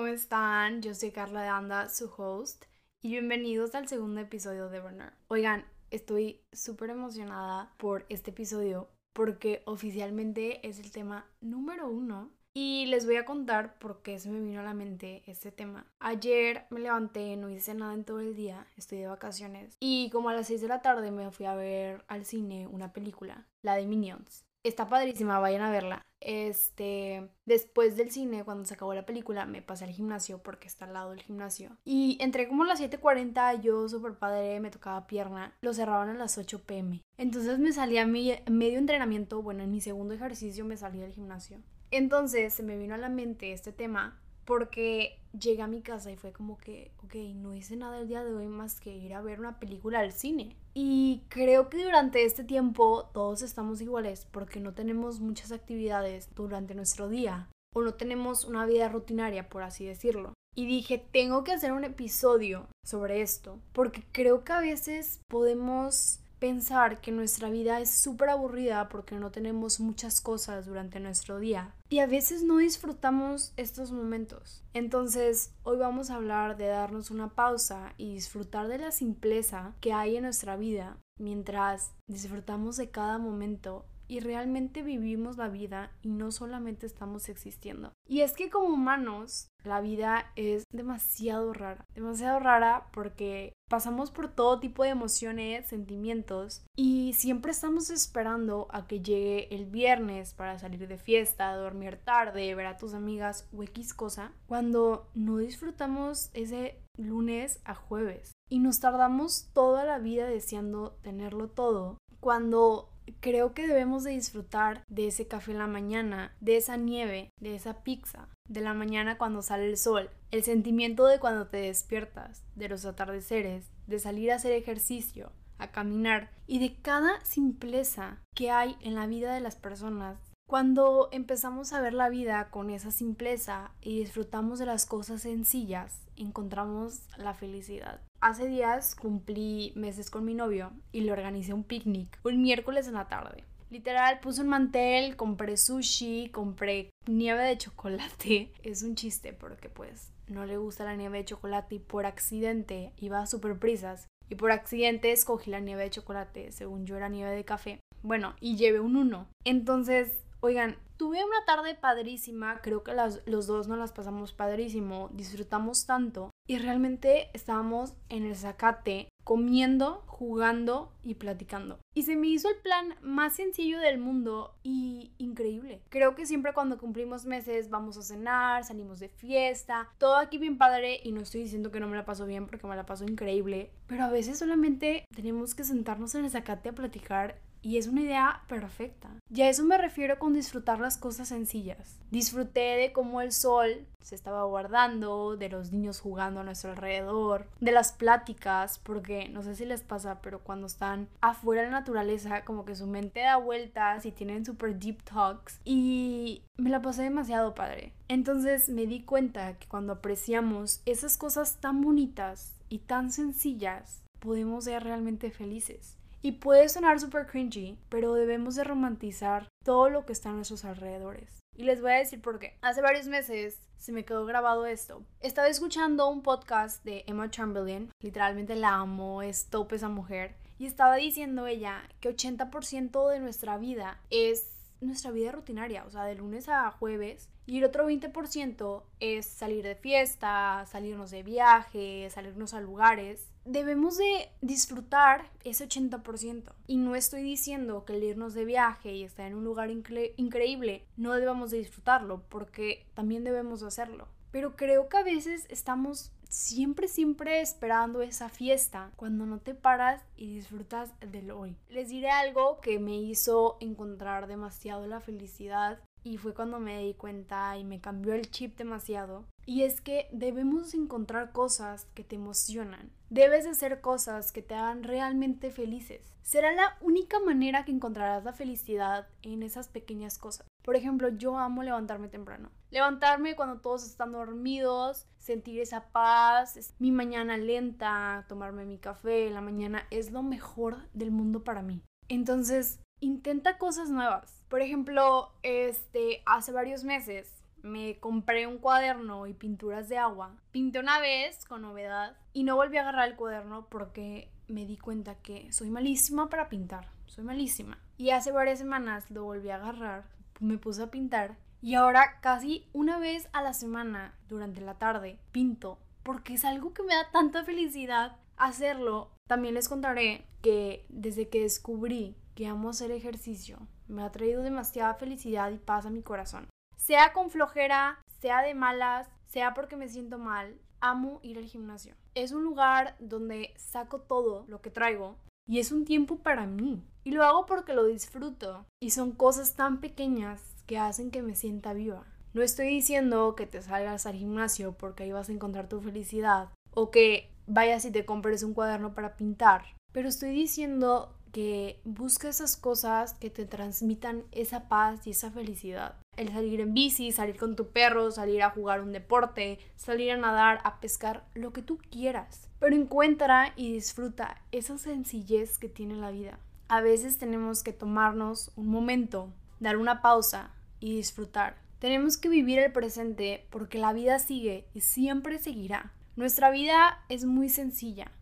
¿cómo están? Yo soy Carla de Anda, su host, y bienvenidos al segundo episodio de Burner. Oigan, estoy súper emocionada por este episodio porque oficialmente es el tema número uno y les voy a contar por qué se me vino a la mente este tema. Ayer me levanté, no hice nada en todo el día, estoy de vacaciones. Y como a las 6 de la tarde me fui a ver al cine una película, la de Minions. Está padrísima, vayan a verla. Este, después del cine, cuando se acabó la película, me pasé al gimnasio porque está al lado del gimnasio. Y entré como a las 7:40, yo súper padre, me tocaba pierna. Lo cerraban a las 8 pm. Entonces me salía mi medio entrenamiento, bueno, en mi segundo ejercicio me salí del gimnasio. Entonces se me vino a la mente este tema porque llegué a mi casa y fue como que, ok, no hice nada el día de hoy más que ir a ver una película al cine. Y creo que durante este tiempo todos estamos iguales porque no tenemos muchas actividades durante nuestro día o no tenemos una vida rutinaria, por así decirlo. Y dije, tengo que hacer un episodio sobre esto porque creo que a veces podemos pensar que nuestra vida es súper aburrida porque no tenemos muchas cosas durante nuestro día y a veces no disfrutamos estos momentos. Entonces, hoy vamos a hablar de darnos una pausa y disfrutar de la simpleza que hay en nuestra vida mientras disfrutamos de cada momento y realmente vivimos la vida y no solamente estamos existiendo. Y es que como humanos, la vida es demasiado rara, demasiado rara porque pasamos por todo tipo de emociones, sentimientos y siempre estamos esperando a que llegue el viernes para salir de fiesta, dormir tarde, ver a tus amigas o X cosa, cuando no disfrutamos ese lunes a jueves y nos tardamos toda la vida deseando tenerlo todo cuando creo que debemos de disfrutar de ese café en la mañana, de esa nieve, de esa pizza, de la mañana cuando sale el sol, el sentimiento de cuando te despiertas, de los atardeceres, de salir a hacer ejercicio, a caminar y de cada simpleza que hay en la vida de las personas. Cuando empezamos a ver la vida con esa simpleza y disfrutamos de las cosas sencillas, encontramos la felicidad. Hace días cumplí meses con mi novio y le organicé un picnic un miércoles en la tarde. Literal, puse un mantel, compré sushi, compré nieve de chocolate. Es un chiste porque pues no le gusta la nieve de chocolate y por accidente iba a super prisas y por accidente escogí la nieve de chocolate, según yo era nieve de café. Bueno, y llevé un 1. Entonces, oigan, tuve una tarde padrísima, creo que los dos nos las pasamos padrísimo, disfrutamos tanto y realmente estábamos en el zacate comiendo, jugando y platicando. Y se me hizo el plan más sencillo del mundo y increíble. Creo que siempre cuando cumplimos meses vamos a cenar, salimos de fiesta, todo aquí bien padre y no estoy diciendo que no me la paso bien porque me la paso increíble, pero a veces solamente tenemos que sentarnos en el zacate a platicar y es una idea perfecta. Y a eso me refiero con disfrutar las cosas sencillas. Disfruté de cómo el sol se estaba guardando, de los niños jugando a nuestro alrededor, de las pláticas, porque no sé si les pasa, pero cuando están afuera de la naturaleza, como que su mente da vueltas y tienen super deep talks. Y me la pasé demasiado padre. Entonces me di cuenta que cuando apreciamos esas cosas tan bonitas y tan sencillas, podemos ser realmente felices. Y puede sonar súper cringy, pero debemos de romantizar todo lo que está a nuestros alrededores. Y les voy a decir por qué. Hace varios meses se me quedó grabado esto. Estaba escuchando un podcast de Emma Chamberlain, literalmente la amo, es top esa mujer, y estaba diciendo ella que 80% de nuestra vida es nuestra vida rutinaria, o sea, de lunes a jueves. Y el otro 20% es salir de fiesta, salirnos de viaje, salirnos a lugares. Debemos de disfrutar ese 80%. Y no estoy diciendo que el irnos de viaje y estar en un lugar increíble no debamos de disfrutarlo, porque también debemos de hacerlo. Pero creo que a veces estamos siempre, siempre esperando esa fiesta cuando no te paras y disfrutas del hoy. Les diré algo que me hizo encontrar demasiado la felicidad y fue cuando me di cuenta y me cambió el chip demasiado. Y es que debemos encontrar cosas que te emocionan. Debes de hacer cosas que te hagan realmente felices. Será la única manera que encontrarás la felicidad en esas pequeñas cosas. Por ejemplo, yo amo levantarme temprano. Levantarme cuando todos están dormidos, sentir esa paz, mi mañana lenta, tomarme mi café en la mañana es lo mejor del mundo para mí. Entonces, intenta cosas nuevas. Por ejemplo, este, hace varios meses me compré un cuaderno y pinturas de agua. Pinté una vez con novedad y no volví a agarrar el cuaderno porque me di cuenta que soy malísima para pintar. Soy malísima. Y hace varias semanas lo volví a agarrar, me puse a pintar y ahora casi una vez a la semana durante la tarde pinto porque es algo que me da tanta felicidad hacerlo. También les contaré que desde que descubrí que amo hacer ejercicio, me ha traído demasiada felicidad y paz a mi corazón. Sea con flojera, sea de malas, sea porque me siento mal, amo ir al gimnasio. Es un lugar donde saco todo lo que traigo y es un tiempo para mí. Y lo hago porque lo disfruto. Y son cosas tan pequeñas que hacen que me sienta viva. No estoy diciendo que te salgas al gimnasio porque ahí vas a encontrar tu felicidad o que vayas y te compres un cuaderno para pintar, pero estoy diciendo que busca esas cosas que te transmitan esa paz y esa felicidad. El salir en bici, salir con tu perro, salir a jugar un deporte, salir a nadar, a pescar, lo que tú quieras. Pero encuentra y disfruta esa sencillez que tiene la vida. A veces tenemos que tomarnos un momento, dar una pausa y disfrutar. Tenemos que vivir el presente porque la vida sigue y siempre seguirá. Nuestra vida es muy sencilla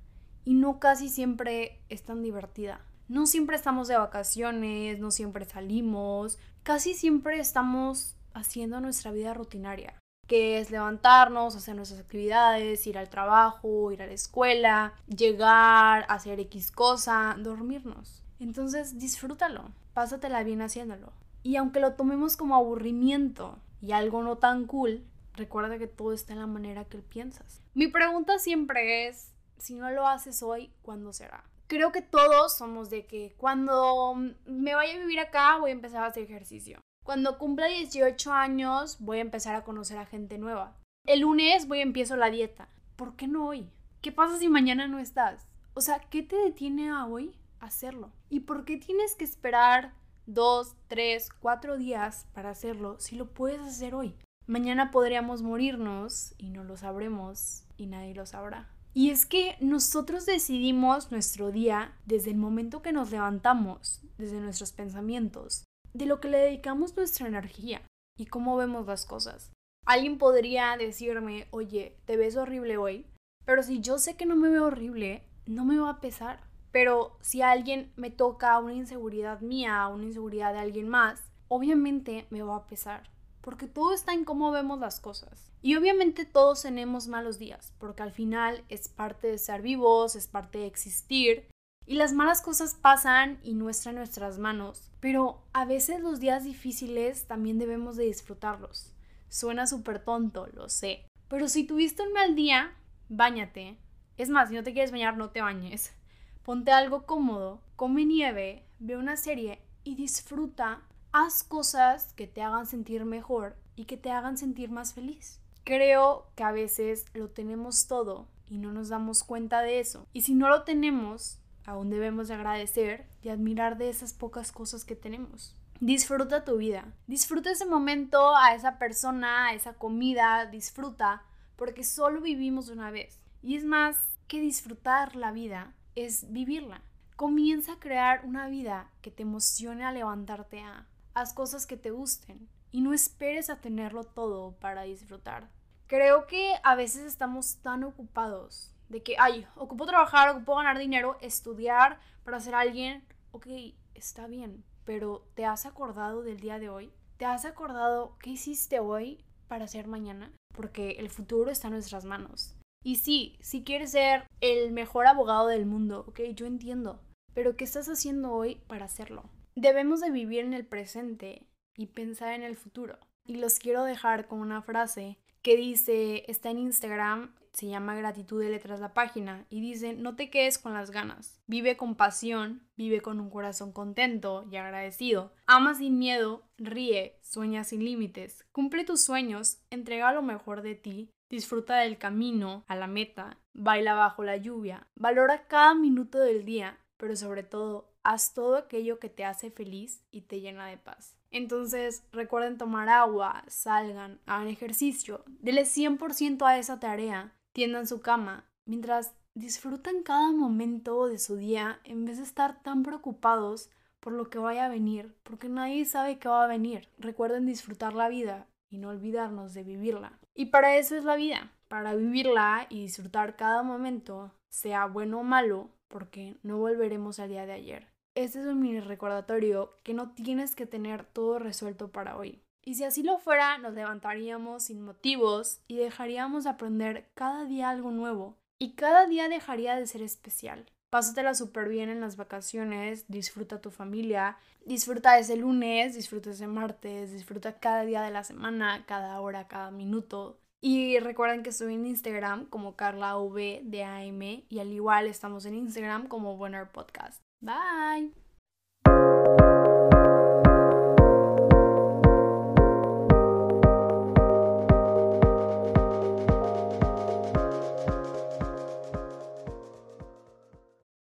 y no casi siempre es tan divertida. No siempre estamos de vacaciones, no siempre salimos, casi siempre estamos haciendo nuestra vida rutinaria, que es levantarnos, hacer nuestras actividades, ir al trabajo, ir a la escuela, llegar, hacer X cosa, dormirnos. Entonces disfrútalo, pásatela bien haciéndolo. Y aunque lo tomemos como aburrimiento y algo no tan cool, recuerda que todo está en la manera que piensas. Mi pregunta siempre es, si no lo haces hoy, ¿cuándo será? Creo que todos somos de que cuando me vaya a vivir acá voy a empezar a hacer ejercicio. Cuando cumpla 18 años voy a empezar a conocer a gente nueva. El lunes voy a empiezo la dieta. ¿Por qué no hoy? ¿Qué pasa si mañana no estás? O sea, ¿qué te detiene a hoy hacerlo? ¿Y por qué tienes que esperar dos, tres, cuatro días para hacerlo si lo puedes hacer hoy? Mañana podríamos morirnos y no lo sabremos y nadie lo sabrá. Y es que nosotros decidimos nuestro día desde el momento que nos levantamos, desde nuestros pensamientos, de lo que le dedicamos nuestra energía y cómo vemos las cosas. Alguien podría decirme, oye, te ves horrible hoy, pero si yo sé que no me veo horrible, no me va a pesar. Pero si alguien me toca una inseguridad mía, una inseguridad de alguien más, obviamente me va a pesar porque todo está en cómo vemos las cosas. Y obviamente todos tenemos malos días, porque al final es parte de ser vivos, es parte de existir. Y las malas cosas pasan y no están nuestras manos, pero a veces los días difíciles también debemos de disfrutarlos. Suena súper tonto, lo sé. Pero si tuviste un mal día, bañate. Es más, si no te quieres bañar, no te bañes. Ponte algo cómodo, come nieve, ve una serie y disfruta haz cosas que te hagan sentir mejor y que te hagan sentir más feliz. Creo que a veces lo tenemos todo y no nos damos cuenta de eso. Y si no lo tenemos, aún debemos de agradecer y admirar de esas pocas cosas que tenemos. Disfruta tu vida. Disfruta ese momento, a esa persona, a esa comida, disfruta, porque solo vivimos una vez. Y es más que disfrutar la vida, es vivirla. Comienza a crear una vida que te emocione a levantarte a haz cosas que te gusten y no esperes a tenerlo todo para disfrutar. Creo que a veces estamos tan ocupados de que, ay, ocupo trabajar, ocupo ganar dinero, estudiar para ser alguien. Ok, está bien, pero ¿te has acordado del día de hoy? ¿Te has acordado qué hiciste hoy para ser mañana? Porque el futuro está en nuestras manos. Y sí, si quieres ser el mejor abogado del mundo, ok, yo entiendo. Pero ¿qué estás haciendo hoy para hacerlo? Debemos de vivir en el presente y pensar en el futuro. Y los quiero dejar con una frase que dice, está en Instagram, se llama Gratitud de Letras la página, y dice, no te quedes con las ganas, vive con pasión, vive con un corazón contento y agradecido, ama sin miedo, ríe, sueña sin límites, cumple tus sueños, entrega lo mejor de ti, disfruta del camino a la meta, baila bajo la lluvia, valora cada minuto del día, pero sobre todo haz todo aquello que te hace feliz y te llena de paz. Entonces recuerden tomar agua, salgan, hagan ejercicio, denle 100% a esa tarea, tiendan su cama, mientras disfrutan cada momento de su día en vez de estar tan preocupados por lo que vaya a venir, porque nadie sabe qué va a venir. Recuerden disfrutar la vida y no olvidarnos de vivirla. Y para eso es la vida, para vivirla y disfrutar cada momento, sea bueno o malo, porque no volveremos al día de ayer. Este es un mini recordatorio que no tienes que tener todo resuelto para hoy. Y si así lo fuera, nos levantaríamos sin motivos y dejaríamos aprender cada día algo nuevo. Y cada día dejaría de ser especial. Pásatela súper bien en las vacaciones, disfruta tu familia, disfruta ese lunes, disfruta ese martes, disfruta cada día de la semana, cada hora, cada minuto. Y recuerden que estoy en Instagram como Carla V de AM y al igual estamos en Instagram como Winner Podcast. Bye.